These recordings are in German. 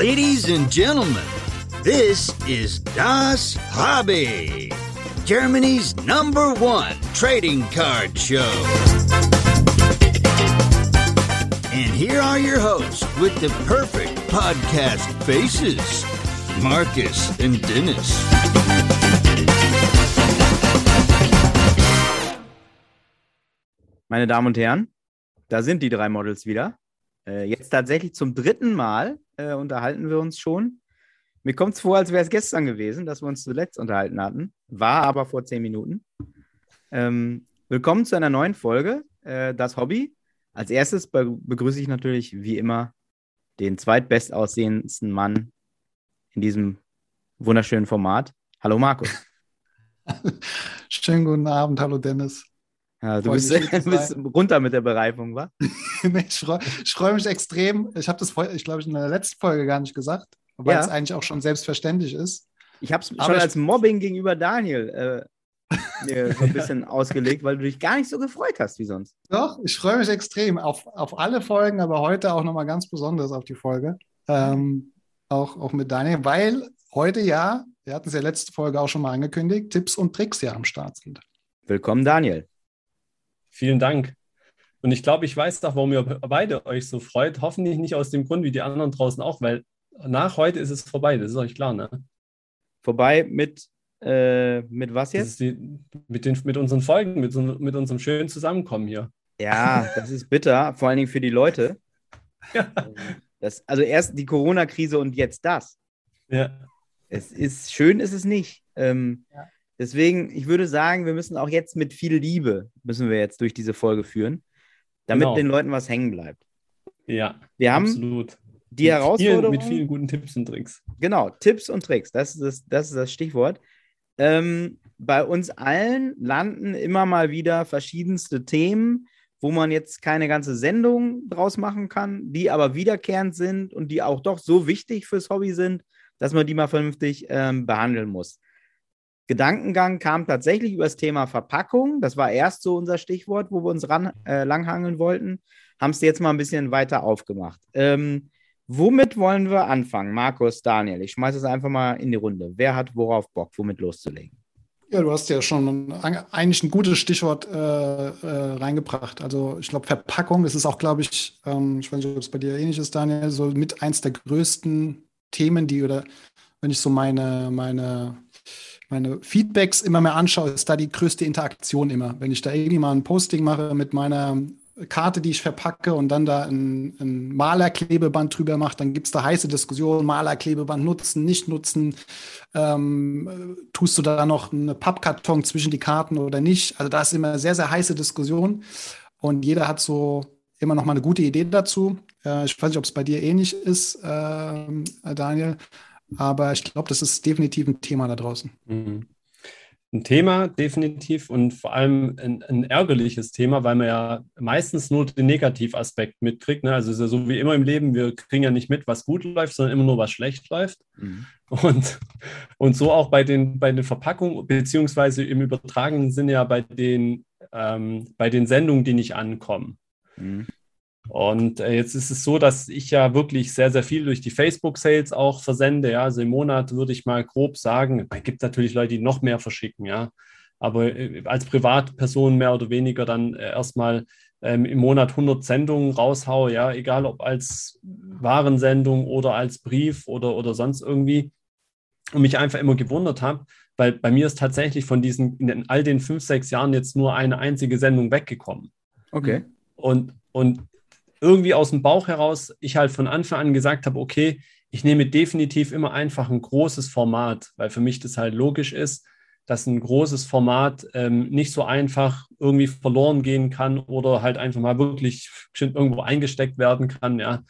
Ladies and gentlemen, this is Das Hobby, Germany's number one trading card show. And here are your hosts with the perfect podcast faces Marcus and Dennis. Meine Damen und Herren, da sind die drei Models wieder. Äh, jetzt tatsächlich zum dritten Mal äh, unterhalten wir uns schon. Mir kommt es vor, als wäre es gestern gewesen, dass wir uns zuletzt unterhalten hatten. War aber vor zehn Minuten. Ähm, willkommen zu einer neuen Folge, äh, das Hobby. Als erstes be begrüße ich natürlich wie immer den zweitbestaussehendsten Mann in diesem wunderschönen Format. Hallo Markus. Schönen guten Abend, hallo Dennis. Ja, du bist, bist, runter mit der Bereifung, wa? ich freue freu mich extrem. Ich habe das, ich glaube, in der letzten Folge gar nicht gesagt, weil ja. es eigentlich auch schon selbstverständlich ist. Ich habe es schon als Mobbing gegenüber Daniel äh, mir so ein bisschen ausgelegt, weil du dich gar nicht so gefreut hast wie sonst. Doch, ich freue mich extrem auf, auf alle Folgen, aber heute auch nochmal ganz besonders auf die Folge. Ähm, auch, auch mit Daniel, weil heute ja, wir hatten es ja letzte Folge auch schon mal angekündigt, Tipps und Tricks ja am Start sind. Willkommen, Daniel. Vielen Dank. Und ich glaube, ich weiß doch, warum ihr beide euch so freut. Hoffentlich nicht aus dem Grund wie die anderen draußen auch, weil nach heute ist es vorbei. Das ist euch klar, ne? Vorbei mit, äh, mit was jetzt? Die, mit, den, mit unseren Folgen, mit, mit unserem schönen Zusammenkommen hier. Ja, das ist bitter, vor allen Dingen für die Leute. Ja. Das, also erst die Corona-Krise und jetzt das. Ja. Es ist schön, ist es nicht. Ähm, ja. Deswegen, ich würde sagen, wir müssen auch jetzt mit viel Liebe, müssen wir jetzt durch diese Folge führen, damit genau. den Leuten was hängen bleibt. Ja, wir haben absolut. die mit Herausforderung. Vielen, mit vielen guten Tipps und Tricks. Genau, Tipps und Tricks, das ist das, das, ist das Stichwort. Ähm, bei uns allen landen immer mal wieder verschiedenste Themen, wo man jetzt keine ganze Sendung draus machen kann, die aber wiederkehrend sind und die auch doch so wichtig fürs Hobby sind, dass man die mal vernünftig ähm, behandeln muss. Gedankengang kam tatsächlich über das Thema Verpackung. Das war erst so unser Stichwort, wo wir uns ran, äh, langhangeln wollten. Haben es jetzt mal ein bisschen weiter aufgemacht. Ähm, womit wollen wir anfangen? Markus, Daniel, ich schmeiße es einfach mal in die Runde. Wer hat worauf Bock, womit loszulegen? Ja, du hast ja schon eigentlich ein gutes Stichwort äh, äh, reingebracht. Also ich glaube, Verpackung, das ist auch, glaube ich, ähm, ich weiß nicht, ob es bei dir ähnlich ist, Daniel, so mit eins der größten Themen, die oder wenn ich so meine, meine meine Feedbacks immer mehr anschaue, ist da die größte Interaktion immer. Wenn ich da irgendwie mal ein Posting mache mit meiner Karte, die ich verpacke und dann da ein, ein Malerklebeband drüber mache, dann gibt es da heiße Diskussionen, Malerklebeband nutzen, nicht nutzen. Ähm, tust du da noch eine Pappkarton zwischen die Karten oder nicht? Also da ist immer sehr, sehr heiße Diskussion und jeder hat so immer noch mal eine gute Idee dazu. Äh, ich weiß nicht, ob es bei dir ähnlich ist, äh, Daniel. Aber ich glaube, das ist definitiv ein Thema da draußen. Mhm. Ein Thema, definitiv, und vor allem ein, ein, ärgerliches Thema, weil man ja meistens nur den Negativaspekt mitkriegt. Ne? Also es ist ja so wie immer im Leben, wir kriegen ja nicht mit, was gut läuft, sondern immer nur, was schlecht läuft. Mhm. Und, und so auch bei den, bei den Verpackungen, beziehungsweise im übertragenen Sinne ja bei den, ähm, bei den Sendungen, die nicht ankommen. Mhm. Und äh, jetzt ist es so, dass ich ja wirklich sehr, sehr viel durch die Facebook-Sales auch versende. Ja, also im Monat würde ich mal grob sagen, es gibt natürlich Leute, die noch mehr verschicken, ja. Aber äh, als Privatperson mehr oder weniger dann äh, erstmal ähm, im Monat 100 Sendungen raushaue, ja, egal ob als Warensendung oder als Brief oder, oder sonst irgendwie. Und mich einfach immer gewundert habe, weil bei mir ist tatsächlich von diesen, in all den fünf, sechs Jahren jetzt nur eine einzige Sendung weggekommen. Okay. Und, und irgendwie aus dem Bauch heraus ich halt von Anfang an gesagt habe, okay, ich nehme definitiv immer einfach ein großes Format, weil für mich das halt logisch ist, dass ein großes Format ähm, nicht so einfach irgendwie verloren gehen kann oder halt einfach mal wirklich irgendwo eingesteckt werden kann, ja.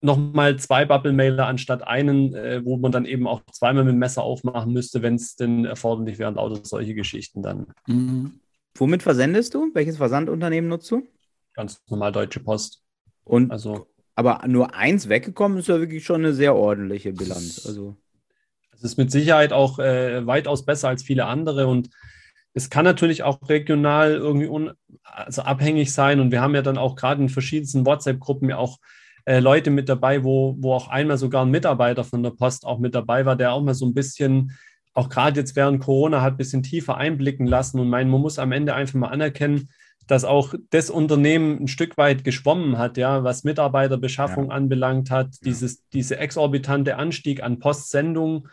Nochmal zwei Bubble-Mailer anstatt einen, äh, wo man dann eben auch zweimal mit dem Messer aufmachen müsste, wenn es denn erforderlich wäre und auch solche Geschichten dann. Mhm. Womit versendest du? Welches Versandunternehmen nutzt du? Ganz normal Deutsche Post. Und also, aber nur eins weggekommen ist ja wirklich schon eine sehr ordentliche Bilanz. Also. Es ist mit Sicherheit auch äh, weitaus besser als viele andere und es kann natürlich auch regional irgendwie un also abhängig sein und wir haben ja dann auch gerade in verschiedensten WhatsApp-Gruppen ja auch äh, Leute mit dabei, wo, wo auch einmal sogar ein Mitarbeiter von der Post auch mit dabei war, der auch mal so ein bisschen, auch gerade jetzt während Corona, hat ein bisschen tiefer einblicken lassen. Und mein, man muss am Ende einfach mal anerkennen, dass auch das Unternehmen ein Stück weit geschwommen hat, ja, was Mitarbeiterbeschaffung ja. anbelangt hat, ja. dieses, diese exorbitante Anstieg an Postsendungen,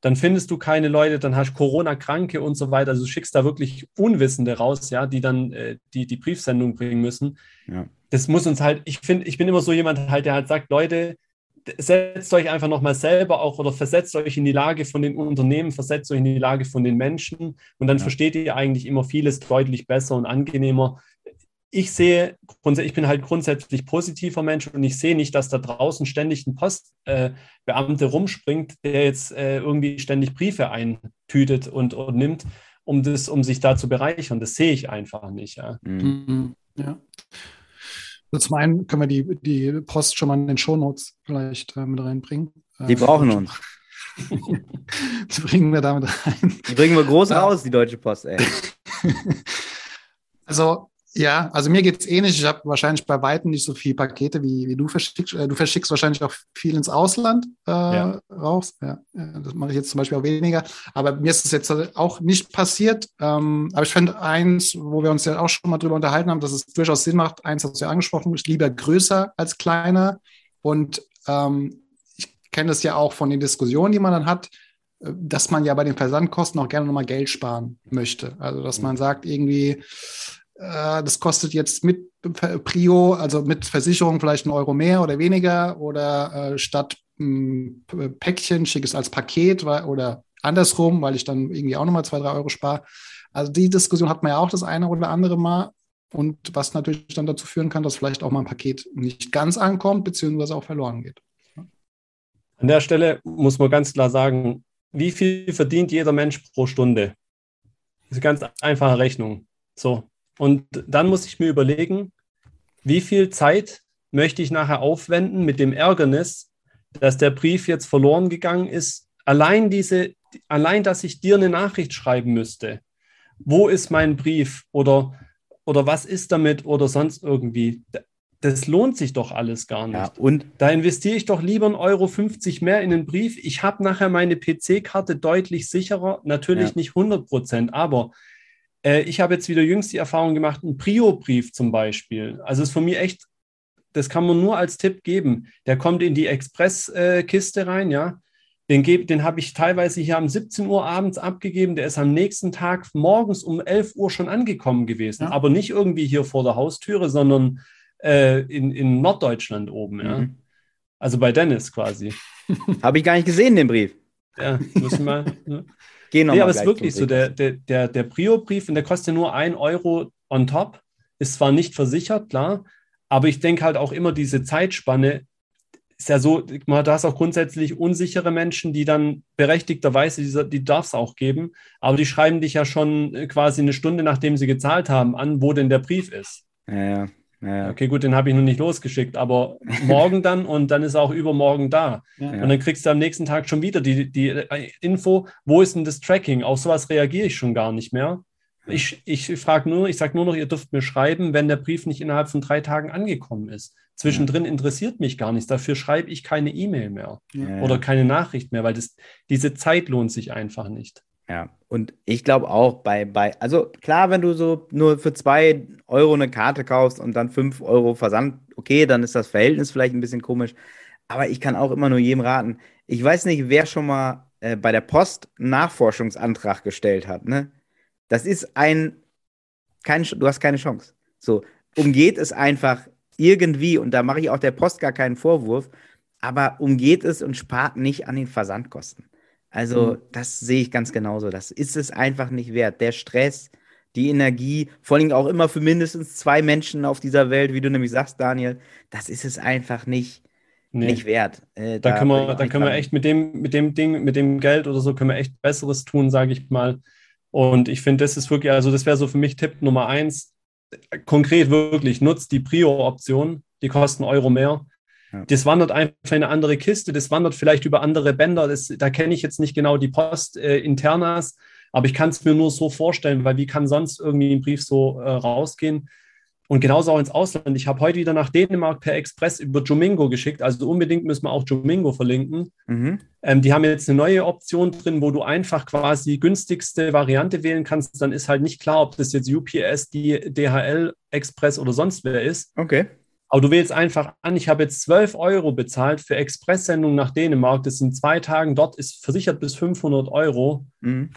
dann findest du keine Leute, dann hast du Corona-Kranke und so weiter. Also du schickst da wirklich Unwissende raus, ja, die dann äh, die, die Briefsendung bringen müssen. Ja. Das muss uns halt, ich finde, ich bin immer so jemand halt, der halt sagt, Leute, setzt euch einfach nochmal selber auch oder versetzt euch in die Lage von den Unternehmen, versetzt euch in die Lage von den Menschen und dann ja. versteht ihr eigentlich immer vieles deutlich besser und angenehmer. Ich sehe, ich bin halt grundsätzlich positiver Mensch und ich sehe nicht, dass da draußen ständig ein Postbeamte äh, rumspringt, der jetzt äh, irgendwie ständig Briefe eintütet und, und nimmt, um, das, um sich da zu bereichern. Das sehe ich einfach nicht. Ja. Mhm. ja. Also zum einen können wir die, die Post schon mal in den Shownotes vielleicht äh, mit reinbringen. Die äh, brauchen uns. die bringen wir damit rein. Die bringen wir groß raus, die Deutsche Post, ey. also ja, also mir geht es ähnlich. Ich habe wahrscheinlich bei Weitem nicht so viele Pakete, wie, wie du verschickst. Äh, du verschickst wahrscheinlich auch viel ins Ausland äh, ja. raus. Ja, das mache ich jetzt zum Beispiel auch weniger. Aber mir ist es jetzt auch nicht passiert. Ähm, aber ich finde eins, wo wir uns ja auch schon mal drüber unterhalten haben, dass es durchaus Sinn macht. Eins hast du ja angesprochen, ist lieber größer als kleiner. Und ähm, ich kenne das ja auch von den Diskussionen, die man dann hat äh, dass man ja bei den Versandkosten auch gerne nochmal Geld sparen möchte. Also, dass man sagt, irgendwie, das kostet jetzt mit Prio, also mit Versicherung vielleicht einen Euro mehr oder weniger oder äh, statt ein hm, Päckchen schicke es als Paket oder andersrum, weil ich dann irgendwie auch nochmal zwei, drei Euro spare. Also die Diskussion hat man ja auch das eine oder andere Mal und was natürlich dann dazu führen kann, dass vielleicht auch mal ein Paket nicht ganz ankommt, beziehungsweise auch verloren geht. An der Stelle muss man ganz klar sagen, wie viel verdient jeder Mensch pro Stunde? Das ist eine ganz einfache Rechnung. So, und dann muss ich mir überlegen, wie viel Zeit möchte ich nachher aufwenden mit dem Ärgernis, dass der Brief jetzt verloren gegangen ist. Allein diese, allein, dass ich dir eine Nachricht schreiben müsste. Wo ist mein Brief? Oder, oder was ist damit? Oder sonst irgendwie. Das lohnt sich doch alles gar nicht. Ja, und da investiere ich doch lieber 1,50 Euro 50 mehr in den Brief. Ich habe nachher meine PC-Karte deutlich sicherer. Natürlich ja. nicht 100 Prozent, aber äh, ich habe jetzt wieder jüngst die Erfahrung gemacht, ein Prio-Brief zum Beispiel. Also ist von mir echt, das kann man nur als Tipp geben. Der kommt in die Express-Kiste äh, rein, ja. Den, den habe ich teilweise hier um 17 Uhr abends abgegeben. Der ist am nächsten Tag morgens um 11 Uhr schon angekommen gewesen. Ja. Aber nicht irgendwie hier vor der Haustüre, sondern äh, in, in Norddeutschland oben. Ja. Mhm. Also bei Dennis quasi. habe ich gar nicht gesehen, den Brief. Ja, müssen wir. Ne? Geh noch nee, aber es ist wirklich so, der, der, der, der Prio-Brief, und der kostet nur ein Euro on top, ist zwar nicht versichert, klar, aber ich denke halt auch immer, diese Zeitspanne ist ja so, du hast auch grundsätzlich unsichere Menschen, die dann berechtigterweise, die, die darf es auch geben, aber die schreiben dich ja schon quasi eine Stunde, nachdem sie gezahlt haben, an, wo denn der Brief ist. Ja, ja. Ja. Okay, gut, den habe ich noch nicht losgeschickt, aber morgen dann und dann ist er auch übermorgen da. Ja. Und dann kriegst du am nächsten Tag schon wieder die, die äh, Info, wo ist denn das Tracking? Auf sowas reagiere ich schon gar nicht mehr. Ich, ich frage nur, ich sage nur noch, ihr dürft mir schreiben, wenn der Brief nicht innerhalb von drei Tagen angekommen ist. Zwischendrin interessiert mich gar nichts. Dafür schreibe ich keine E-Mail mehr ja. oder keine Nachricht mehr, weil das, diese Zeit lohnt sich einfach nicht. Ja, und ich glaube auch bei, bei, also klar, wenn du so nur für zwei Euro eine Karte kaufst und dann fünf Euro Versand, okay, dann ist das Verhältnis vielleicht ein bisschen komisch. Aber ich kann auch immer nur jedem raten. Ich weiß nicht, wer schon mal äh, bei der Post einen Nachforschungsantrag gestellt hat, ne? Das ist ein, kein, du hast keine Chance. So, umgeht es einfach irgendwie, und da mache ich auch der Post gar keinen Vorwurf, aber umgeht es und spart nicht an den Versandkosten. Also, mhm. das sehe ich ganz genauso. Das ist es einfach nicht wert. Der Stress, die Energie, vor allem auch immer für mindestens zwei Menschen auf dieser Welt, wie du nämlich sagst, Daniel, das ist es einfach nicht, nee. nicht wert. Äh, da, da, können wir, da können wir echt mit dem, mit dem Ding, mit dem Geld oder so, können wir echt Besseres tun, sage ich mal. Und ich finde, das ist wirklich, also das wäre so für mich Tipp Nummer eins. Konkret wirklich, nutzt die Prio-Option, die kosten Euro mehr. Ja. Das wandert einfach in eine andere Kiste, das wandert vielleicht über andere Bänder. Das, da kenne ich jetzt nicht genau die Post-Internas, äh, aber ich kann es mir nur so vorstellen, weil wie kann sonst irgendwie ein Brief so äh, rausgehen? Und genauso auch ins Ausland. Ich habe heute wieder nach Dänemark per Express über Jomingo geschickt. Also unbedingt müssen wir auch Jomingo verlinken. Mhm. Ähm, die haben jetzt eine neue Option drin, wo du einfach quasi günstigste Variante wählen kannst. Dann ist halt nicht klar, ob das jetzt UPS, die DHL, Express oder sonst wer ist. Okay. Aber du wählst einfach an, ich habe jetzt 12 Euro bezahlt für Expresssendung nach Dänemark. Das sind zwei Tagen dort, ist versichert bis 500 Euro. Mhm.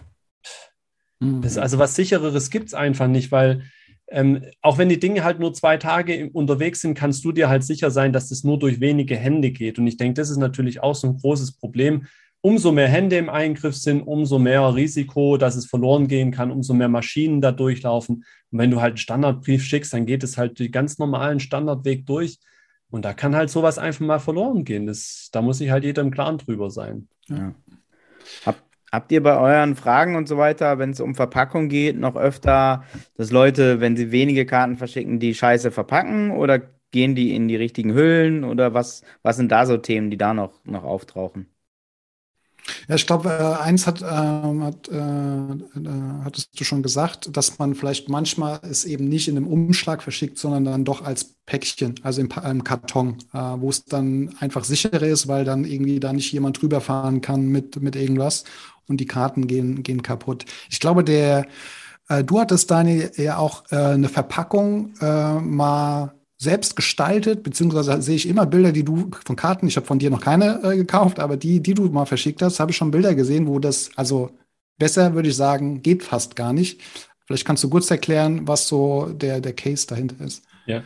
Das, also was sichereres gibt es einfach nicht, weil ähm, auch wenn die Dinge halt nur zwei Tage unterwegs sind, kannst du dir halt sicher sein, dass das nur durch wenige Hände geht. Und ich denke, das ist natürlich auch so ein großes Problem. Umso mehr Hände im Eingriff sind, umso mehr Risiko, dass es verloren gehen kann, umso mehr Maschinen da durchlaufen. Und wenn du halt einen Standardbrief schickst, dann geht es halt den ganz normalen Standardweg durch. Und da kann halt sowas einfach mal verloren gehen. Das, da muss sich halt jeder im Klaren drüber sein. Ja. Hab, Habt ihr bei euren Fragen und so weiter, wenn es um Verpackung geht, noch öfter, dass Leute, wenn sie wenige Karten verschicken, die Scheiße verpacken oder gehen die in die richtigen Hüllen oder was, was sind da so Themen, die da noch, noch auftauchen? Ja, ich glaube, äh, eins hat, äh, hat äh, äh, hattest du schon gesagt, dass man vielleicht manchmal es eben nicht in einem Umschlag verschickt, sondern dann doch als Päckchen, also im, im Karton, äh, wo es dann einfach sicherer ist, weil dann irgendwie da nicht jemand drüber fahren kann mit, mit irgendwas und die Karten gehen, gehen kaputt. Ich glaube, der, äh, du hattest, Daniel, ja auch eine Verpackung mal selbst gestaltet, beziehungsweise sehe ich immer Bilder, die du von Karten, ich habe von dir noch keine äh, gekauft, aber die, die du mal verschickt hast, habe ich schon Bilder gesehen, wo das, also besser würde ich sagen, geht fast gar nicht. Vielleicht kannst du kurz erklären, was so der, der Case dahinter ist. Ja,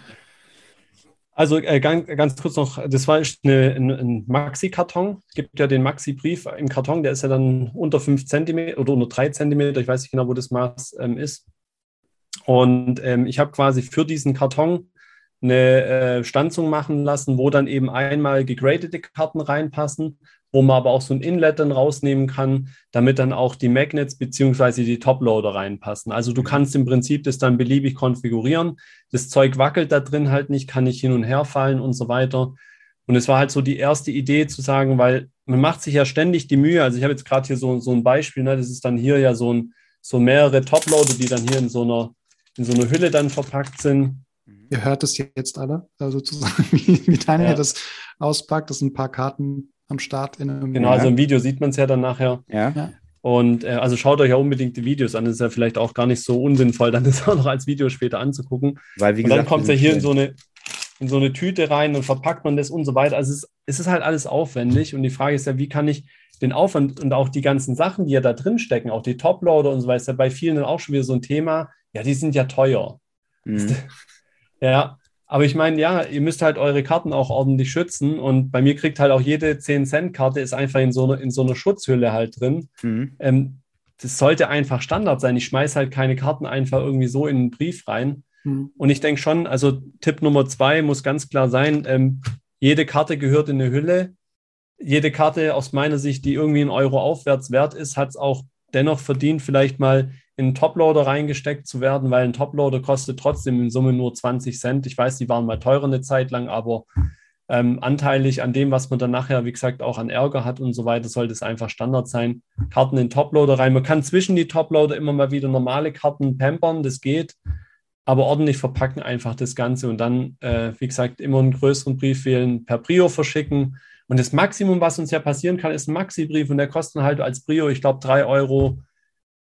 also äh, ganz, ganz, kurz noch, das war eine, ein, ein Maxi-Karton. Es gibt ja den Maxi-Brief im Karton, der ist ja dann unter 5 cm oder unter 3 cm. Ich weiß nicht genau, wo das Maß ähm, ist. Und ähm, ich habe quasi für diesen Karton eine äh, Stanzung machen lassen, wo dann eben einmal gegradete Karten reinpassen wo man aber auch so ein Inlet dann rausnehmen kann, damit dann auch die Magnets beziehungsweise die Toploader reinpassen. Also du mhm. kannst im Prinzip das dann beliebig konfigurieren. Das Zeug wackelt da drin halt nicht, kann nicht hin und her fallen und so weiter. Und es war halt so die erste Idee zu sagen, weil man macht sich ja ständig die Mühe. Also ich habe jetzt gerade hier so, so ein Beispiel, ne? das ist dann hier ja so, ein, so mehrere Toploader, die dann hier in so einer, in so einer Hülle dann verpackt sind. Ihr hört es jetzt alle, also sozusagen, wie, wie Daniel ja. das auspackt. Das sind ein paar Karten am Start. In einem genau, also im Video sieht man es ja dann nachher. Ja. Und äh, also schaut euch ja unbedingt die Videos an. Das ist ja vielleicht auch gar nicht so unsinnvoll, dann das auch noch als Video später anzugucken. Weil, wie und dann kommt es ja hier in so, eine, in so eine Tüte rein und verpackt man das und so weiter. Also es ist, es ist halt alles aufwendig. Und die Frage ist ja, wie kann ich den Aufwand und auch die ganzen Sachen, die ja da drin stecken, auch die Toploader und so weiter, ist ja bei vielen auch schon wieder so ein Thema. Ja, die sind ja teuer. Mhm. Ja, aber ich meine, ja, ihr müsst halt eure Karten auch ordentlich schützen. Und bei mir kriegt halt auch jede 10-Cent-Karte ist einfach in so, eine, in so einer Schutzhülle halt drin. Mhm. Ähm, das sollte einfach Standard sein. Ich schmeiße halt keine Karten einfach irgendwie so in einen Brief rein. Mhm. Und ich denke schon, also Tipp Nummer zwei muss ganz klar sein, ähm, jede Karte gehört in eine Hülle. Jede Karte aus meiner Sicht, die irgendwie ein Euro aufwärts wert ist, hat es auch dennoch verdient, vielleicht mal in Toploader reingesteckt zu werden, weil ein Toploader kostet trotzdem in Summe nur 20 Cent. Ich weiß, die waren mal teurer eine Zeit lang, aber ähm, anteilig an dem, was man dann nachher, wie gesagt, auch an Ärger hat und so weiter, sollte es einfach Standard sein. Karten in Toploader rein. Man kann zwischen die Toploader immer mal wieder normale Karten pampern, das geht, aber ordentlich verpacken einfach das Ganze und dann, äh, wie gesagt, immer einen größeren Brief wählen, per Brio verschicken. Und das Maximum, was uns ja passieren kann, ist ein Maxi-Brief und der kostet halt als Brio, ich glaube, drei Euro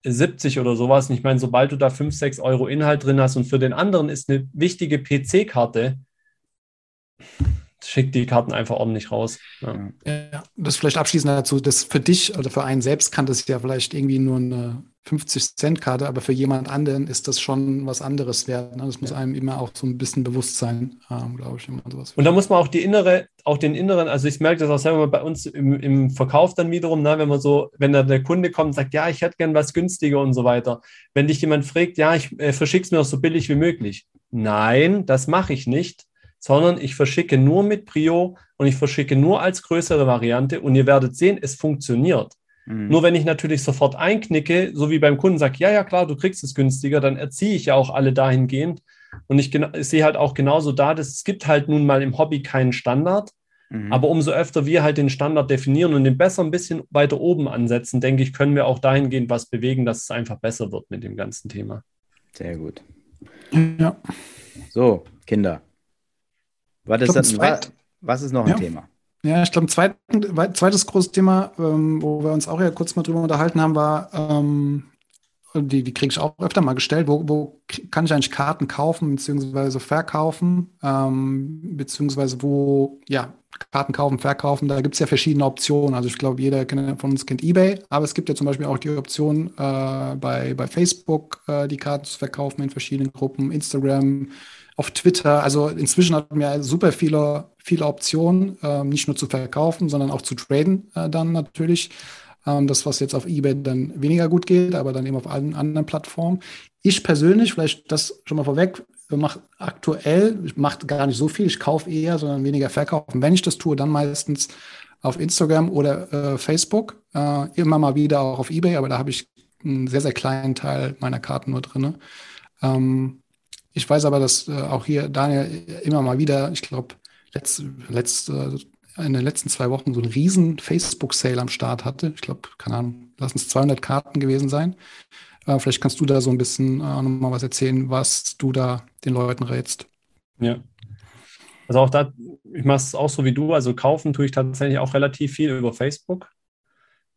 70 oder sowas. Und ich meine, sobald du da 5, 6 Euro Inhalt drin hast und für den anderen ist eine wichtige PC-Karte, schickt die Karten einfach ordentlich raus. Ja. ja. das vielleicht abschließend dazu, das für dich oder für einen selbst kann das ja vielleicht irgendwie nur eine 50-Cent-Karte, aber für jemand anderen ist das schon was anderes wert. Ne? Das muss einem immer auch so ein bisschen bewusst sein, ähm, glaube ich. sowas und da muss man auch die innere, auch den inneren, also ich merke das auch selber bei uns im, im Verkauf dann wiederum, ne? wenn man so, wenn da der Kunde kommt und sagt, ja, ich hätte gern was günstiger und so weiter. Wenn dich jemand fragt, ja, ich äh, verschicke es mir auch so billig wie möglich. Nein, das mache ich nicht, sondern ich verschicke nur mit Prio und ich verschicke nur als größere Variante und ihr werdet sehen, es funktioniert. Mhm. Nur wenn ich natürlich sofort einknicke, so wie beim Kunden sage, ja, ja, klar, du kriegst es günstiger, dann erziehe ich ja auch alle dahingehend. Und ich, ich sehe halt auch genauso da, dass es gibt halt nun mal im Hobby keinen Standard. Mhm. Aber umso öfter wir halt den Standard definieren und den besser ein bisschen weiter oben ansetzen, denke ich, können wir auch dahingehend was bewegen, dass es einfach besser wird mit dem ganzen Thema. Sehr gut. Ja. So, Kinder. Was ist, das, was, was ist noch ein ja. Thema? Ja, ich glaube, ein zweites großes Thema, ähm, wo wir uns auch ja kurz mal drüber unterhalten haben, war, ähm, die, die kriege ich auch öfter mal gestellt, wo, wo kann ich eigentlich Karten kaufen bzw. verkaufen, ähm, beziehungsweise wo, ja, Karten kaufen, verkaufen, da gibt es ja verschiedene Optionen. Also ich glaube, jeder von uns kennt eBay, aber es gibt ja zum Beispiel auch die Option, äh, bei, bei Facebook äh, die Karten zu verkaufen in verschiedenen Gruppen, Instagram, auf Twitter. Also inzwischen hat man ja super viele, viele Optionen, äh, nicht nur zu verkaufen, sondern auch zu traden äh, dann natürlich. Ähm, das, was jetzt auf eBay dann weniger gut geht, aber dann eben auf allen anderen Plattformen. Ich persönlich, vielleicht das schon mal vorweg, mache aktuell, ich mache gar nicht so viel, ich kaufe eher, sondern weniger verkaufen. Wenn ich das tue, dann meistens auf Instagram oder äh, Facebook, äh, immer mal wieder auch auf eBay, aber da habe ich einen sehr, sehr kleinen Teil meiner Karten nur drin. Ähm, ich weiß aber, dass äh, auch hier Daniel immer mal wieder, ich glaube, letzt, letzt, äh, in den letzten zwei Wochen so einen riesen Facebook-Sale am Start hatte. Ich glaube, keine Ahnung, lassen es 200 Karten gewesen sein. Äh, vielleicht kannst du da so ein bisschen äh, nochmal was erzählen, was du da den Leuten rätst. Ja. Also auch da, ich mache es auch so wie du, also kaufen tue ich tatsächlich auch relativ viel über Facebook.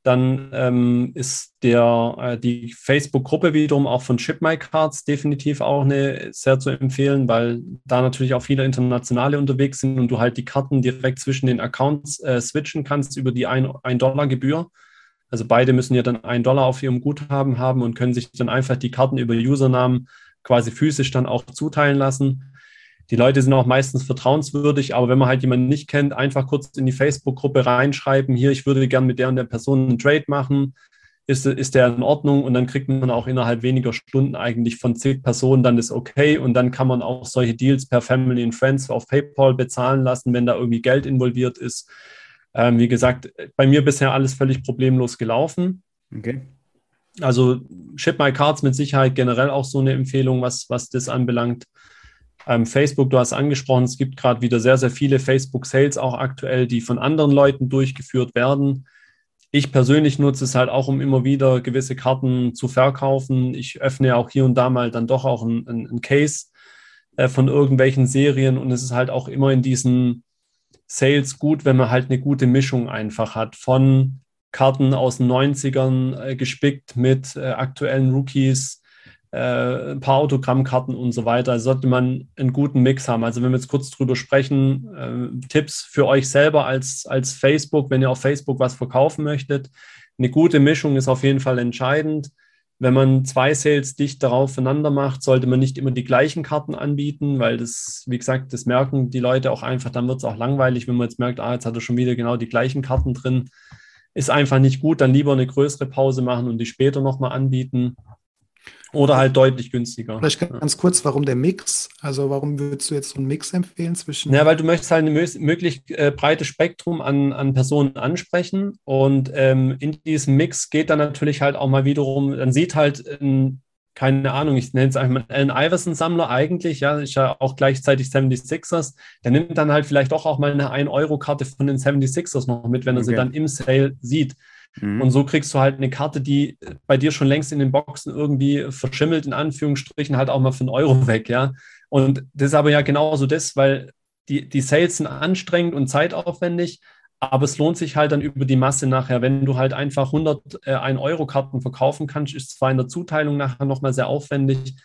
Dann ähm, ist der, äh, die Facebook-Gruppe wiederum auch von Ship My Cards definitiv auch eine sehr zu empfehlen, weil da natürlich auch viele Internationale unterwegs sind und du halt die Karten direkt zwischen den Accounts äh, switchen kannst über die 1-Dollar-Gebühr. Also beide müssen ja dann 1 Dollar auf ihrem Guthaben haben und können sich dann einfach die Karten über Usernamen quasi physisch dann auch zuteilen lassen. Die Leute sind auch meistens vertrauenswürdig, aber wenn man halt jemanden nicht kennt, einfach kurz in die Facebook-Gruppe reinschreiben, hier, ich würde gerne mit der und der Person einen Trade machen, ist, ist der in Ordnung und dann kriegt man auch innerhalb weniger Stunden eigentlich von zig Personen dann das okay und dann kann man auch solche Deals per Family and Friends auf PayPal bezahlen lassen, wenn da irgendwie Geld involviert ist. Ähm, wie gesagt, bei mir bisher alles völlig problemlos gelaufen. Okay. Also Ship My Cards mit Sicherheit generell auch so eine Empfehlung, was, was das anbelangt. Ähm, Facebook, du hast angesprochen, es gibt gerade wieder sehr, sehr viele Facebook-Sales auch aktuell, die von anderen Leuten durchgeführt werden. Ich persönlich nutze es halt auch, um immer wieder gewisse Karten zu verkaufen. Ich öffne auch hier und da mal dann doch auch ein, ein, ein Case äh, von irgendwelchen Serien und es ist halt auch immer in diesen Sales gut, wenn man halt eine gute Mischung einfach hat von Karten aus den 90ern äh, gespickt mit äh, aktuellen Rookies, äh, ein paar Autogrammkarten und so weiter. Also sollte man einen guten Mix haben. Also wenn wir jetzt kurz drüber sprechen, äh, Tipps für euch selber als, als Facebook, wenn ihr auf Facebook was verkaufen möchtet. Eine gute Mischung ist auf jeden Fall entscheidend. Wenn man zwei Sales dicht darauf voneinander macht, sollte man nicht immer die gleichen Karten anbieten, weil das, wie gesagt, das merken die Leute auch einfach, dann wird es auch langweilig, wenn man jetzt merkt, ah, jetzt hat er schon wieder genau die gleichen Karten drin. Ist einfach nicht gut, dann lieber eine größere Pause machen und die später nochmal anbieten. Oder halt deutlich günstiger. Vielleicht ganz kurz, warum der Mix? Also warum würdest du jetzt so einen Mix empfehlen zwischen? Ja, weil du möchtest halt ein möglichst äh, breites Spektrum an, an Personen ansprechen. Und ähm, in diesem Mix geht dann natürlich halt auch mal wiederum, dann sieht halt ein, keine Ahnung, ich nenne es einfach mal Allen Iverson-Sammler eigentlich, ja, ist ja auch gleichzeitig 76ers, der nimmt dann halt vielleicht auch, auch mal eine 1-Euro-Karte von den 76ers noch mit, wenn er okay. sie dann im Sale sieht. Mhm. Und so kriegst du halt eine Karte, die bei dir schon längst in den Boxen irgendwie verschimmelt, in Anführungsstrichen, halt auch mal für einen Euro weg, ja. Und das ist aber ja genauso das, weil die, die Sales sind anstrengend und zeitaufwendig, aber es lohnt sich halt dann über die Masse nachher. Wenn du halt einfach 100 äh, 1-Euro-Karten verkaufen kannst, ist zwar in der Zuteilung nachher nochmal sehr aufwendig,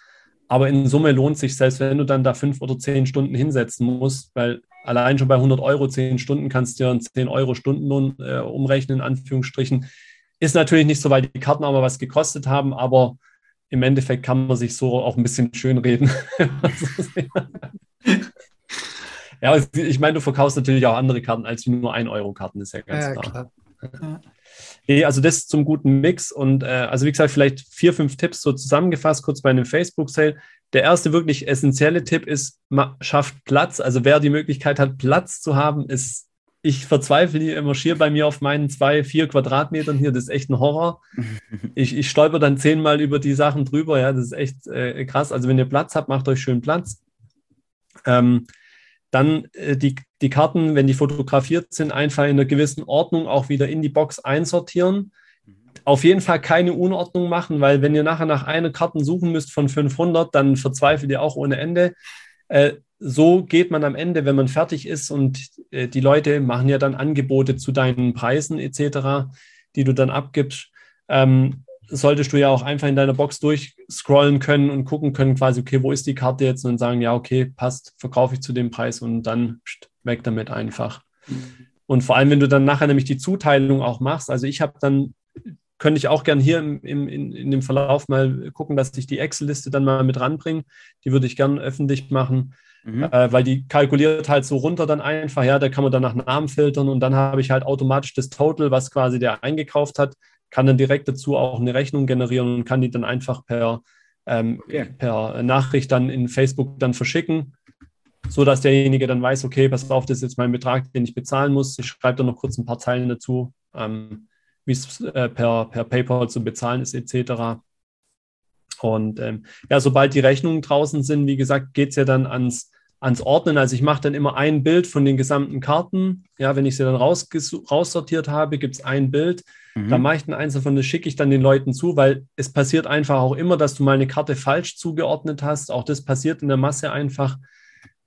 aber in Summe lohnt sich selbst, wenn du dann da fünf oder zehn Stunden hinsetzen musst, weil allein schon bei 100 Euro zehn Stunden kannst du dir einen 10 Euro Stundenlohn äh, umrechnen, in Anführungsstrichen. Ist natürlich nicht so, weil die Karten auch mal was gekostet haben, aber im Endeffekt kann man sich so auch ein bisschen schönreden. ja, ich meine, du verkaufst natürlich auch andere Karten als nur 1-Euro-Karten, ist ja ganz ja, klar. klar. Ja. Also das zum guten Mix und äh, also wie gesagt, vielleicht vier, fünf Tipps so zusammengefasst, kurz bei einem Facebook-Sale. Der erste wirklich essentielle Tipp ist, schafft Platz. Also wer die Möglichkeit hat, Platz zu haben, ist, ich verzweifle hier immer schier bei mir auf meinen zwei, vier Quadratmetern hier. Das ist echt ein Horror. Ich, ich stolper dann zehnmal über die Sachen drüber. Ja, das ist echt äh, krass. Also wenn ihr Platz habt, macht euch schön Platz. Ähm, dann äh, die, die Karten, wenn die fotografiert sind, einfach in einer gewissen Ordnung auch wieder in die Box einsortieren. Auf jeden Fall keine Unordnung machen, weil wenn ihr nachher nach einer Karte suchen müsst von 500, dann verzweifelt ihr auch ohne Ende. Äh, so geht man am Ende, wenn man fertig ist und äh, die Leute machen ja dann Angebote zu deinen Preisen etc., die du dann abgibst. Ähm, solltest du ja auch einfach in deiner Box durchscrollen können und gucken können, quasi, okay, wo ist die Karte jetzt und sagen, ja, okay, passt, verkaufe ich zu dem Preis und dann weg damit einfach. Mhm. Und vor allem, wenn du dann nachher nämlich die Zuteilung auch machst, also ich habe dann, könnte ich auch gern hier im, im, in, in dem Verlauf mal gucken, dass ich die Excel-Liste dann mal mit ranbringe. Die würde ich gern öffentlich machen, mhm. äh, weil die kalkuliert halt so runter dann einfach, ja, da kann man dann nach Namen filtern und dann habe ich halt automatisch das Total, was quasi der eingekauft hat, kann dann direkt dazu auch eine Rechnung generieren und kann die dann einfach per, ähm, okay. per Nachricht dann in Facebook dann verschicken so dass derjenige dann weiß, okay, pass auf, das ist jetzt mein Betrag, den ich bezahlen muss. Ich schreibe dann noch kurz ein paar Zeilen dazu, ähm, wie es äh, per, per PayPal zu bezahlen ist, etc. Und ähm, ja, sobald die Rechnungen draußen sind, wie gesagt, geht es ja dann ans, ans Ordnen. Also ich mache dann immer ein Bild von den gesamten Karten. Ja, wenn ich sie dann raus, raussortiert habe, gibt es ein Bild. Mhm. Da mache ich dann eins davon, das schicke ich dann den Leuten zu, weil es passiert einfach auch immer, dass du mal eine Karte falsch zugeordnet hast. Auch das passiert in der Masse einfach.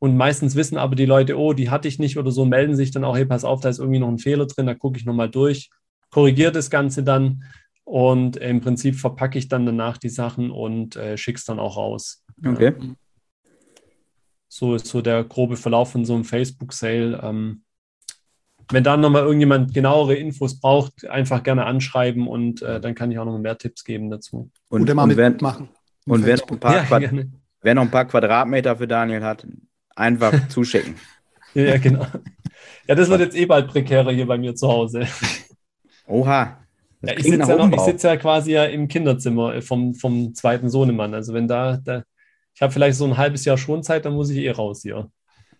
Und meistens wissen aber die Leute, oh, die hatte ich nicht oder so, melden sich dann auch, hey, pass auf, da ist irgendwie noch ein Fehler drin, da gucke ich nochmal durch, korrigiere das Ganze dann und im Prinzip verpacke ich dann danach die Sachen und äh, schicke es dann auch raus. Okay. So ist so der grobe Verlauf von so einem Facebook-Sale. Ähm, wenn dann nochmal irgendjemand genauere Infos braucht, einfach gerne anschreiben und äh, dann kann ich auch noch mehr Tipps geben dazu. Und, Oder mal mitmachen. Und wer noch, ja, wer noch ein paar Quadratmeter für Daniel hat, Einfach zuschicken. ja, genau. Ja, das wird jetzt eh bald prekärer hier bei mir zu Hause. Oha. Ja, ich sitze ja, sitz ja, quasi ja im Kinderzimmer vom, vom zweiten Sohnemann. Also wenn da, da ich habe vielleicht so ein halbes Jahr Schonzeit, dann muss ich eh raus hier.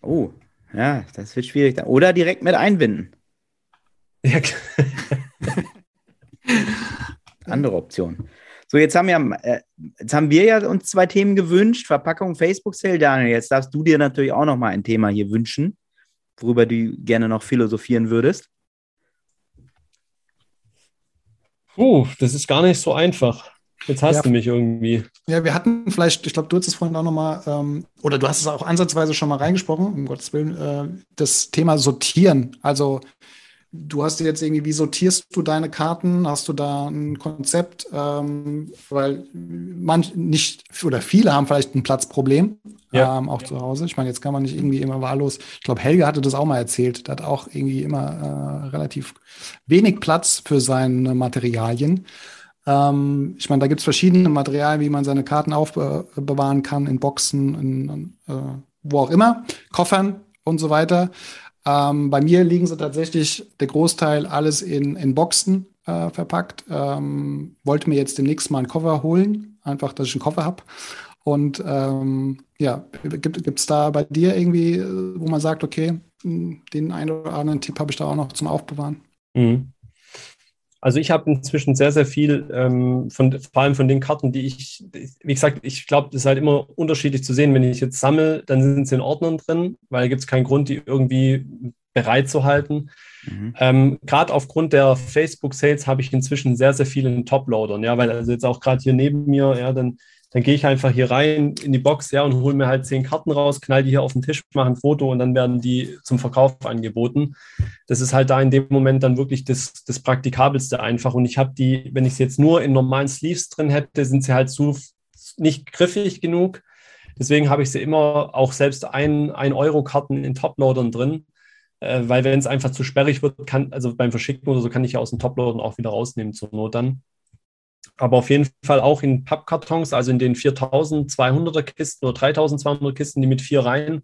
Oh, ja, das wird schwierig. Oder direkt mit einbinden. Ja. Andere Option. So, jetzt haben, wir, äh, jetzt haben wir ja uns zwei Themen gewünscht: Verpackung, Facebook-Sale. Daniel, jetzt darfst du dir natürlich auch noch mal ein Thema hier wünschen, worüber du gerne noch philosophieren würdest. Puh, das ist gar nicht so einfach. Jetzt hast ja, du mich irgendwie. Ja, wir hatten vielleicht, ich glaube, du hast es vorhin auch nochmal, ähm, oder du hast es auch ansatzweise schon mal reingesprochen, um Gottes Willen, äh, das Thema Sortieren. Also Du hast jetzt irgendwie, wie sortierst du deine Karten? Hast du da ein Konzept? Ähm, weil manch nicht oder viele haben vielleicht ein Platzproblem, ja. ähm, auch zu Hause. Ich meine, jetzt kann man nicht irgendwie immer wahllos. Ich glaube, Helge hatte das auch mal erzählt. Der hat auch irgendwie immer äh, relativ wenig Platz für seine Materialien. Ähm, ich meine, da gibt es verschiedene Materialien, wie man seine Karten aufbewahren kann, in Boxen, in, äh, wo auch immer, Koffern und so weiter. Ähm, bei mir liegen sie tatsächlich der Großteil alles in, in Boxen äh, verpackt. Ähm, wollte mir jetzt demnächst mal einen Koffer holen, einfach, dass ich einen Koffer habe. Und ähm, ja, gibt es da bei dir irgendwie, wo man sagt, okay, hm, den einen oder anderen Tipp habe ich da auch noch zum Aufbewahren? Mhm. Also ich habe inzwischen sehr, sehr viel ähm, von vor allem von den Karten, die ich, wie gesagt, ich glaube, das ist halt immer unterschiedlich zu sehen. Wenn ich jetzt sammle, dann sind sie in Ordnern drin, weil da gibt es keinen Grund, die irgendwie bereit zu halten. Mhm. Ähm, gerade aufgrund der Facebook-Sales habe ich inzwischen sehr, sehr viele in Top-Loadern, ja, weil also jetzt auch gerade hier neben mir, ja, dann dann gehe ich einfach hier rein in die Box ja, und hole mir halt zehn Karten raus, knall die hier auf den Tisch, mache ein Foto und dann werden die zum Verkauf angeboten. Das ist halt da in dem Moment dann wirklich das, das Praktikabelste einfach. Und ich habe die, wenn ich sie jetzt nur in normalen Sleeves drin hätte, sind sie halt zu nicht griffig genug. Deswegen habe ich sie immer auch selbst ein, ein Euro-Karten in Toploadern drin. Äh, weil wenn es einfach zu sperrig wird, kann, also beim Verschicken oder so, kann ich ja aus den Toploadern auch wieder rausnehmen zur Not dann aber auf jeden Fall auch in Pappkartons, also in den 4200er Kisten oder 3200 Kisten, die mit vier Reihen,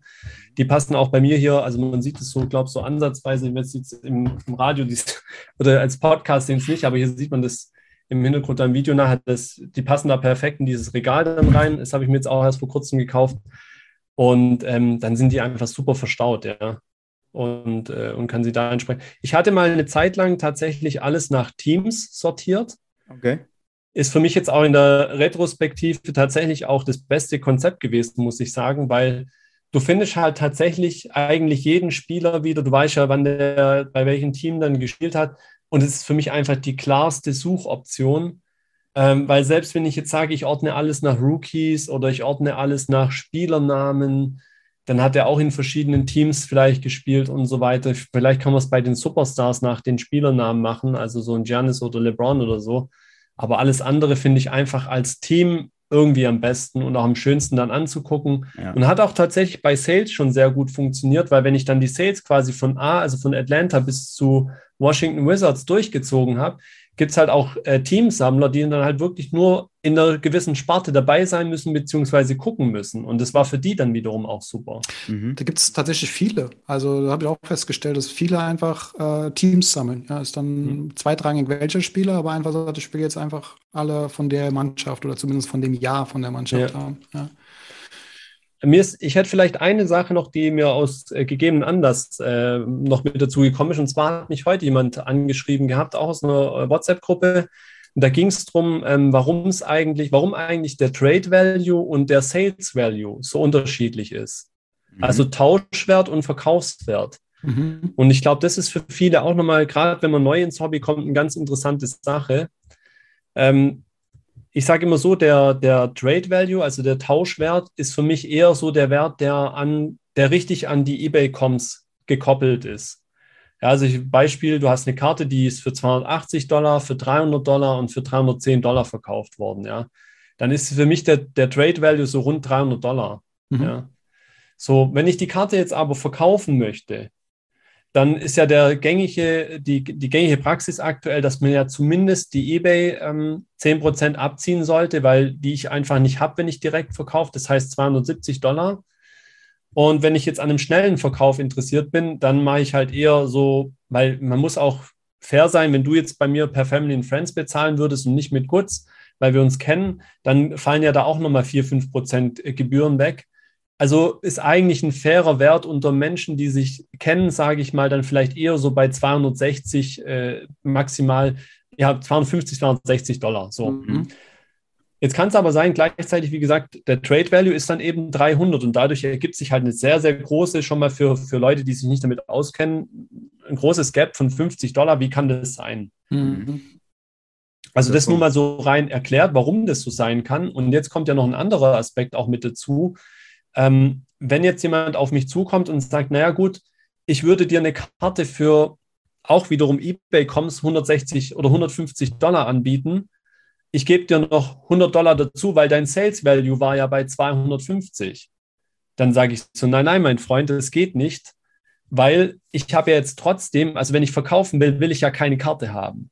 die passen auch bei mir hier, also man sieht es so, glaube ich, so ansatzweise, wenn es jetzt im, im Radio oder als Podcast sehen es nicht, aber hier sieht man das im Hintergrund am Video nachher, das, die passen da perfekt in dieses Regal dann rein. Das habe ich mir jetzt auch erst vor kurzem gekauft. Und ähm, dann sind die einfach super verstaut, ja. Und, äh, und kann sie da entsprechen. Ich hatte mal eine Zeit lang tatsächlich alles nach Teams sortiert. Okay ist für mich jetzt auch in der Retrospektive tatsächlich auch das beste Konzept gewesen, muss ich sagen, weil du findest halt tatsächlich eigentlich jeden Spieler wieder, du weißt ja, wann der bei welchem Team dann gespielt hat. und es ist für mich einfach die klarste Suchoption, ähm, weil selbst wenn ich jetzt sage, ich ordne alles nach Rookies oder ich ordne alles nach Spielernamen, dann hat er auch in verschiedenen Teams vielleicht gespielt und so weiter. Vielleicht kann man es bei den Superstars nach den Spielernamen machen, also so ein Giannis oder LeBron oder so. Aber alles andere finde ich einfach als Team irgendwie am besten und auch am schönsten dann anzugucken. Ja. Und hat auch tatsächlich bei Sales schon sehr gut funktioniert, weil wenn ich dann die Sales quasi von A, also von Atlanta bis zu Washington Wizards durchgezogen habe, gibt es halt auch äh, Teamsammler, die dann halt wirklich nur in einer gewissen Sparte dabei sein müssen, beziehungsweise gucken müssen. Und das war für die dann wiederum auch super. Mhm. Da gibt es tatsächlich viele. Also da habe ich auch festgestellt, dass viele einfach äh, Teams sammeln. Ja, ist dann mhm. zweitrangig welcher Spieler, aber einfach sagt, ich will jetzt einfach alle von der Mannschaft oder zumindest von dem Jahr von der Mannschaft ja. haben. Ja. Mir ist, ich hätte vielleicht eine Sache noch, die mir aus äh, gegebenen Anlass äh, noch mit dazu gekommen ist. Und zwar hat mich heute jemand angeschrieben gehabt, auch aus einer äh, WhatsApp-Gruppe. Da ging es darum, ähm, warum es eigentlich, warum eigentlich der Trade Value und der Sales Value so unterschiedlich ist. Mhm. Also Tauschwert und Verkaufswert. Mhm. Und ich glaube, das ist für viele auch nochmal, gerade wenn man neu ins Hobby kommt, eine ganz interessante Sache. Ähm, ich sage immer so, der, der Trade Value, also der Tauschwert, ist für mich eher so der Wert, der an, der richtig an die eBay-Coms gekoppelt ist. Ja, also ich, Beispiel, du hast eine Karte, die ist für 280 Dollar, für 300 Dollar und für 310 Dollar verkauft worden, ja. Dann ist für mich der, der Trade Value so rund 300 Dollar, mhm. ja. So, wenn ich die Karte jetzt aber verkaufen möchte, dann ist ja der gängige, die, die gängige Praxis aktuell, dass man ja zumindest die eBay ähm, 10% abziehen sollte, weil die ich einfach nicht habe, wenn ich direkt verkaufe. Das heißt 270 Dollar. Und wenn ich jetzt an einem schnellen Verkauf interessiert bin, dann mache ich halt eher so, weil man muss auch fair sein, wenn du jetzt bei mir per Family and Friends bezahlen würdest und nicht mit Goods, weil wir uns kennen, dann fallen ja da auch nochmal 4, 5 Prozent Gebühren weg. Also ist eigentlich ein fairer Wert unter Menschen, die sich kennen, sage ich mal, dann vielleicht eher so bei 260 äh, maximal, ja, 250, 260 Dollar. So. Mhm. Jetzt kann es aber sein, gleichzeitig, wie gesagt, der Trade Value ist dann eben 300 und dadurch ergibt sich halt eine sehr, sehr große, schon mal für, für Leute, die sich nicht damit auskennen, ein großes Gap von 50 Dollar. Wie kann das sein? Mhm. Also das nur mal so rein erklärt, warum das so sein kann. Und jetzt kommt ja noch ein anderer Aspekt auch mit dazu. Ähm, wenn jetzt jemand auf mich zukommt und sagt, naja gut, ich würde dir eine Karte für auch wiederum eBay-Coms 160 oder 150 Dollar anbieten, ich gebe dir noch 100 Dollar dazu, weil dein Sales Value war ja bei 250. Dann sage ich so, nein, nein, mein Freund, das geht nicht, weil ich habe ja jetzt trotzdem, also wenn ich verkaufen will, will ich ja keine Karte haben.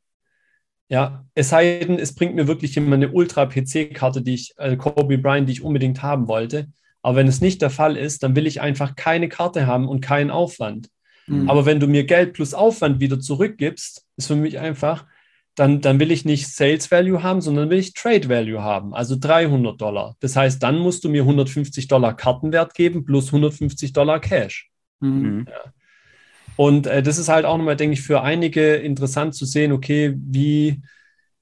Ja, es sei denn, es bringt mir wirklich jemand eine Ultra-PC-Karte, die ich, äh, Kobe Bryant, die ich unbedingt haben wollte. Aber wenn es nicht der Fall ist, dann will ich einfach keine Karte haben und keinen Aufwand. Mhm. Aber wenn du mir Geld plus Aufwand wieder zurückgibst, ist für mich einfach, dann, dann will ich nicht Sales Value haben, sondern will ich Trade Value haben, also 300 Dollar. Das heißt, dann musst du mir 150 Dollar Kartenwert geben plus 150 Dollar Cash. Mhm. Ja. Und äh, das ist halt auch nochmal, denke ich, für einige interessant zu sehen, okay, wie,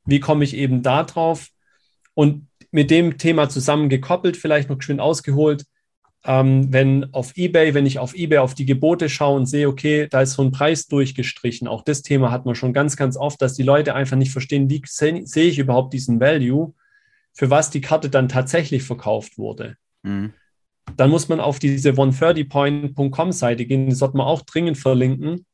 wie komme ich eben da drauf? Und mit dem Thema zusammengekoppelt, vielleicht noch schön ausgeholt. Ähm, wenn auf eBay, wenn ich auf eBay auf die Gebote schaue und sehe, okay, da ist so ein Preis durchgestrichen. Auch das Thema hat man schon ganz, ganz oft, dass die Leute einfach nicht verstehen, wie sehe seh ich überhaupt diesen Value, für was die Karte dann tatsächlich verkauft wurde. Mhm. Dann muss man auf diese 130point.com Seite gehen, die sollte man auch dringend verlinken.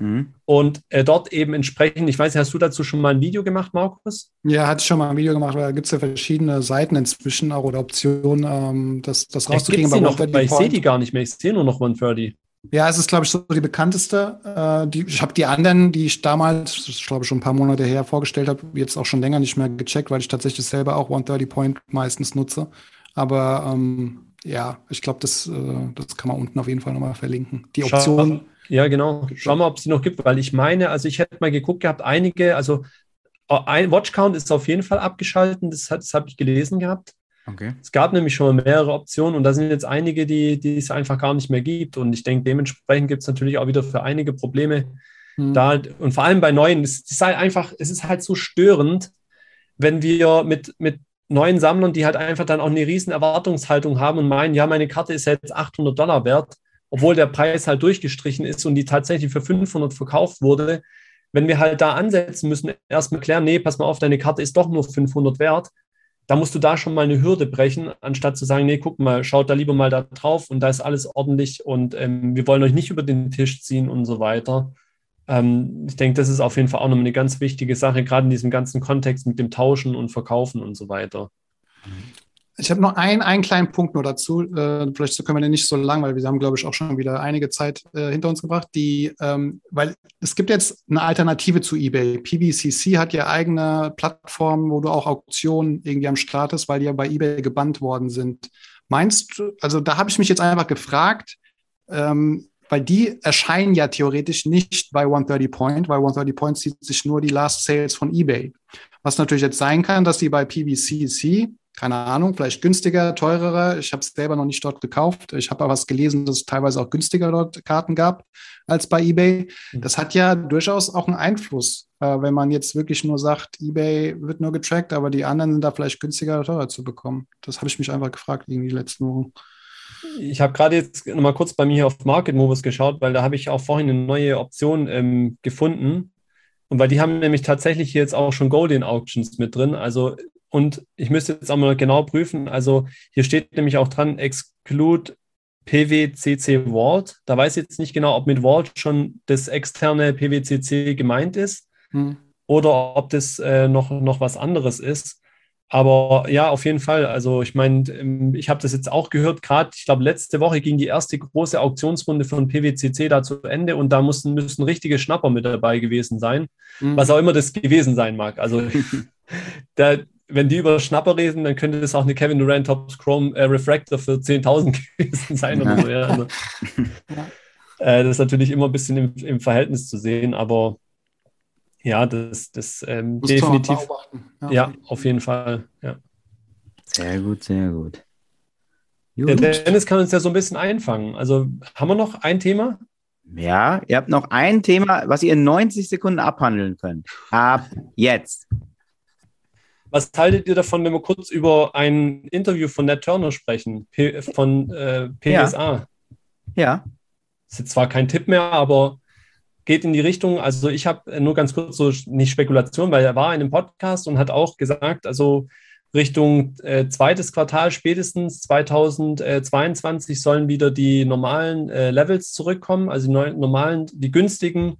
Mhm. Und äh, dort eben entsprechend, ich weiß, hast du dazu schon mal ein Video gemacht, Markus? Ja, hatte ich schon mal ein Video gemacht, weil da gibt es ja verschiedene Seiten inzwischen auch oder Optionen, ähm, das, das rauszukriegen. Noch, weil ich sehe die gar nicht mehr, ich sehe nur noch 130. Ja, es ist, glaube ich, so die bekannteste. Äh, die, ich habe die anderen, die ich damals, ich glaube schon ein paar Monate her vorgestellt habe, jetzt auch schon länger nicht mehr gecheckt, weil ich tatsächlich selber auch 130 Point meistens nutze. Aber ähm, ja, ich glaube, das, äh, das kann man unten auf jeden Fall nochmal verlinken. Die Option. Ja, genau. Schauen wir, ob es die noch gibt, weil ich meine, also ich hätte mal geguckt gehabt, einige, also äh, ein Watchcount ist auf jeden Fall abgeschaltet, das, das habe ich gelesen gehabt. Okay. Es gab nämlich schon mehrere Optionen und da sind jetzt einige, die, die es einfach gar nicht mehr gibt. Und ich denke, dementsprechend gibt es natürlich auch wieder für einige Probleme hm. da. Und vor allem bei neuen, es ist halt einfach, es ist halt so störend, wenn wir mit, mit neuen Sammlern, die halt einfach dann auch eine riesen Erwartungshaltung haben und meinen, ja, meine Karte ist jetzt 800 Dollar wert obwohl der Preis halt durchgestrichen ist und die tatsächlich für 500 verkauft wurde, wenn wir halt da ansetzen müssen, erstmal klären, nee, pass mal auf, deine Karte ist doch nur 500 wert, da musst du da schon mal eine Hürde brechen, anstatt zu sagen, nee, guck mal, schaut da lieber mal da drauf und da ist alles ordentlich und ähm, wir wollen euch nicht über den Tisch ziehen und so weiter. Ähm, ich denke, das ist auf jeden Fall auch noch eine ganz wichtige Sache, gerade in diesem ganzen Kontext mit dem Tauschen und Verkaufen und so weiter. Ich habe noch einen, einen kleinen Punkt nur dazu. Äh, vielleicht können wir den nicht so lang, weil wir haben, glaube ich, auch schon wieder einige Zeit äh, hinter uns gebracht. Die, ähm, weil es gibt jetzt eine Alternative zu eBay. PBCC hat ja eigene Plattformen, wo du auch Auktionen irgendwie am Start ist, weil die ja bei eBay gebannt worden sind. Meinst du, also da habe ich mich jetzt einfach gefragt, ähm, weil die erscheinen ja theoretisch nicht bei 130 Point, weil 130 Point sieht sich nur die Last Sales von eBay. Was natürlich jetzt sein kann, dass die bei PBCC keine Ahnung, vielleicht günstiger, teurer. Ich habe es selber noch nicht dort gekauft. Ich habe aber was gelesen, dass es teilweise auch günstiger dort Karten gab als bei eBay. Mhm. Das hat ja durchaus auch einen Einfluss, äh, wenn man jetzt wirklich nur sagt, eBay wird nur getrackt, aber die anderen sind da vielleicht günstiger oder teurer zu bekommen. Das habe ich mich einfach gefragt irgendwie die letzten Wochen. Ich habe gerade jetzt noch mal kurz bei mir hier auf Market Moves geschaut, weil da habe ich auch vorhin eine neue Option ähm, gefunden. Und weil die haben nämlich tatsächlich jetzt auch schon Golden Auctions mit drin. Also und ich müsste jetzt auch mal genau prüfen. Also hier steht nämlich auch dran, exclude PWCC Vault. Da weiß ich jetzt nicht genau, ob mit Vault schon das externe PWCC gemeint ist hm. oder ob das äh, noch, noch was anderes ist. Aber ja, auf jeden Fall. Also ich meine, ähm, ich habe das jetzt auch gehört, gerade, ich glaube, letzte Woche ging die erste große Auktionsrunde von PWCC da zu Ende und da mussten, müssen richtige Schnapper mit dabei gewesen sein, mhm. was auch immer das gewesen sein mag. Also da, wenn die über Schnapper reden, dann könnte das auch eine Kevin Durant Tops Chrome äh, Refractor für 10.000 gewesen sein oder so. Ja, also, äh, das ist natürlich immer ein bisschen im, im, Verhältnis zu sehen, aber ja, das, das ähm, definitiv. Ja. ja. auf jeden Fall. Ja. Sehr gut, sehr gut. gut. Der Dennis kann uns ja so ein bisschen einfangen. Also haben wir noch ein Thema? Ja, ihr habt noch ein Thema, was ihr in 90 Sekunden abhandeln könnt. Ab jetzt. Was haltet ihr davon, wenn wir kurz über ein Interview von Ned Turner sprechen, P von äh, PSA? Ja. ja. Ist jetzt zwar kein Tipp mehr, aber geht in die Richtung. Also ich habe nur ganz kurz so nicht Spekulation, weil er war in einem Podcast und hat auch gesagt, also Richtung äh, zweites Quartal spätestens 2022 sollen wieder die normalen äh, Levels zurückkommen, also die normalen, die günstigen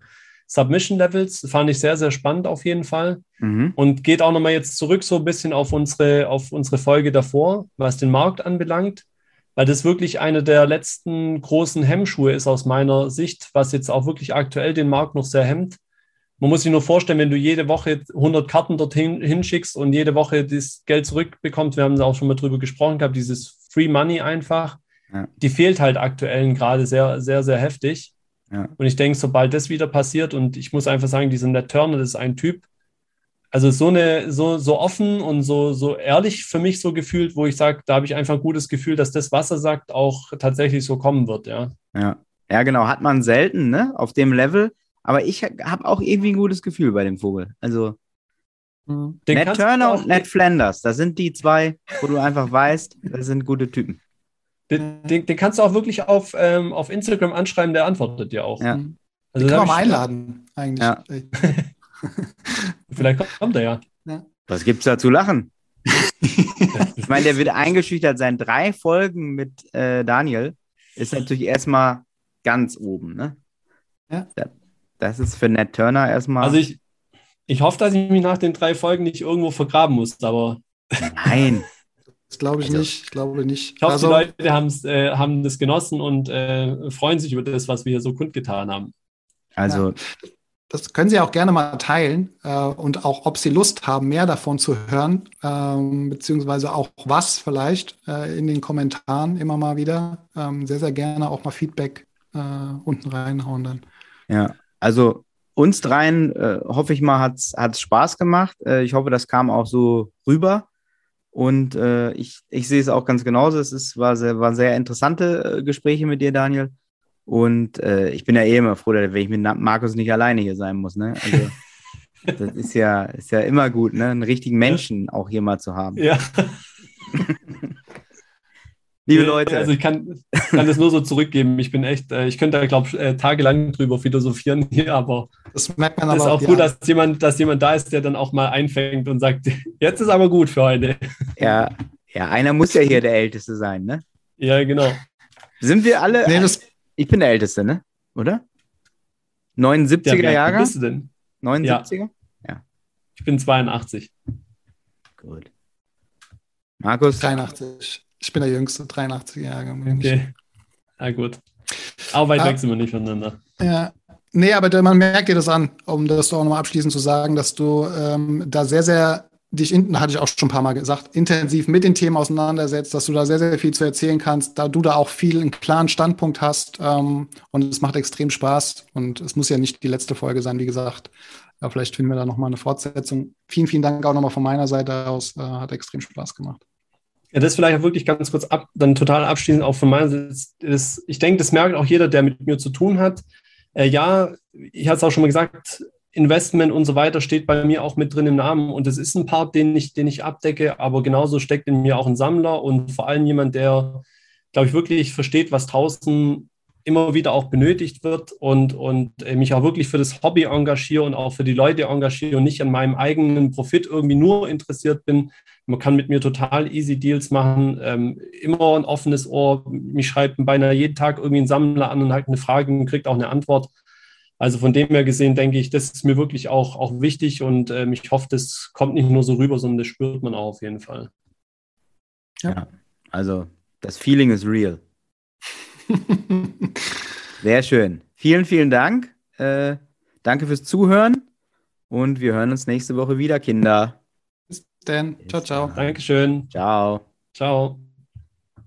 Submission Levels. Fand ich sehr, sehr spannend auf jeden Fall. Mhm. Und geht auch nochmal jetzt zurück so ein bisschen auf unsere, auf unsere Folge davor, was den Markt anbelangt, weil das wirklich eine der letzten großen Hemmschuhe ist aus meiner Sicht, was jetzt auch wirklich aktuell den Markt noch sehr hemmt. Man muss sich nur vorstellen, wenn du jede Woche 100 Karten dorthin hinschickst und jede Woche das Geld zurückbekommst, wir haben da auch schon mal drüber gesprochen gehabt, dieses Free Money einfach, ja. die fehlt halt aktuell gerade sehr, sehr, sehr heftig. Ja. Und ich denke, sobald das wieder passiert, und ich muss einfach sagen, dieser Ned Turner, das ist ein Typ, also so eine, so, so offen und so, so ehrlich für mich so gefühlt, wo ich sage, da habe ich einfach ein gutes Gefühl, dass das, was er sagt, auch tatsächlich so kommen wird, ja. Ja, ja genau, hat man selten, ne, auf dem Level. Aber ich habe auch irgendwie ein gutes Gefühl bei dem Vogel. Also den Ned Turner und Ned Flanders, das sind die zwei, wo du einfach weißt, das sind gute Typen. Den, den, den, kannst du auch wirklich auf, ähm, auf Instagram anschreiben, der antwortet dir auch. Ja. Also den kann man mal einladen, eigentlich. Ja. Vielleicht kommt er ja. ja. Was gibt's da zu lachen? ich meine, der wird eingeschüchtert sein. Drei Folgen mit äh, Daniel ist natürlich erstmal ganz oben, ne? Ja. Das ist für Ned Turner erstmal. Also ich, ich hoffe, dass ich mich nach den drei Folgen nicht irgendwo vergraben muss, aber. Nein. Das glaube ich also, nicht. Ich glaube nicht. Ich hoffe, also, die Leute äh, haben das genossen und äh, freuen sich über das, was wir hier so kundgetan haben. Also. Ja, das können Sie auch gerne mal teilen äh, und auch, ob Sie Lust haben, mehr davon zu hören, ähm, beziehungsweise auch was vielleicht äh, in den Kommentaren immer mal wieder. Ähm, sehr, sehr gerne auch mal Feedback äh, unten reinhauen dann. Ja, also uns dreien, äh, hoffe ich mal, hat es Spaß gemacht. ich hoffe, das kam auch so rüber. Und äh, ich, ich sehe es auch ganz genauso. Es ist, war sehr, waren sehr interessante äh, Gespräche mit dir, Daniel. Und äh, ich bin ja eh immer froh, wenn ich mit Markus nicht alleine hier sein muss. Ne? Also, das ist ja, ist ja immer gut, ne? einen richtigen Menschen auch hier mal zu haben. Ja. Liebe Leute. Also ich kann, kann das nur so zurückgeben. Ich bin echt, äh, ich könnte da, glaube ich, äh, tagelang drüber philosophieren hier, aber Das merkt man es ist aber auch ja. gut, dass jemand, dass jemand da ist, der dann auch mal einfängt und sagt, jetzt ist aber gut für heute. ja, ja, einer muss ja hier der Älteste sein, ne? Ja, genau. Sind wir alle. Nee, das, ich bin der Älteste, ne? Oder? 79er Ja, wer Jahrgang? bist du denn? 79er? Ich bin 82. Gut. Markus? 83. Ich bin der Jüngste, 83 Jahre. Okay. Na gut. Aber weit Ah. weg sind wir nicht voneinander. Ja. Nee, aber man merkt dir das an, um das auch nochmal abschließend zu sagen, dass du ähm, da sehr, sehr dich, hatte ich auch schon ein paar Mal gesagt, intensiv mit den Themen auseinandersetzt, dass du da sehr, sehr viel zu erzählen kannst, da du da auch viel einen klaren Standpunkt hast ähm, und es macht extrem Spaß und es muss ja nicht die letzte Folge sein, wie gesagt. Ja, vielleicht finden wir da nochmal eine Fortsetzung. Vielen, vielen Dank auch nochmal von meiner Seite aus. Äh, hat extrem Spaß gemacht. Ja, das vielleicht auch wirklich ganz kurz ab, dann total abschließend auch von meiner Seite. Ich denke, das merkt auch jeder, der mit mir zu tun hat. Äh, ja, ich hatte es auch schon mal gesagt, Investment und so weiter steht bei mir auch mit drin im Namen und das ist ein Part, den ich, den ich abdecke, aber genauso steckt in mir auch ein Sammler und vor allem jemand, der, glaube ich, wirklich versteht, was draußen immer wieder auch benötigt wird und, und äh, mich auch wirklich für das Hobby engagiere und auch für die Leute engagiere und nicht an meinem eigenen Profit irgendwie nur interessiert bin. Man kann mit mir total easy Deals machen, ähm, immer ein offenes Ohr. Mich schreibt beinahe jeden Tag irgendwie ein Sammler an und hat eine Frage und kriegt auch eine Antwort. Also von dem her gesehen denke ich, das ist mir wirklich auch, auch wichtig und ähm, ich hoffe, das kommt nicht nur so rüber, sondern das spürt man auch auf jeden Fall. Ja. Also, das Feeling ist real. Sehr schön. Vielen, vielen Dank. Äh, danke fürs Zuhören und wir hören uns nächste Woche wieder, Kinder. Dann. Ciao, ciao. Dankeschön. Ciao. Ciao.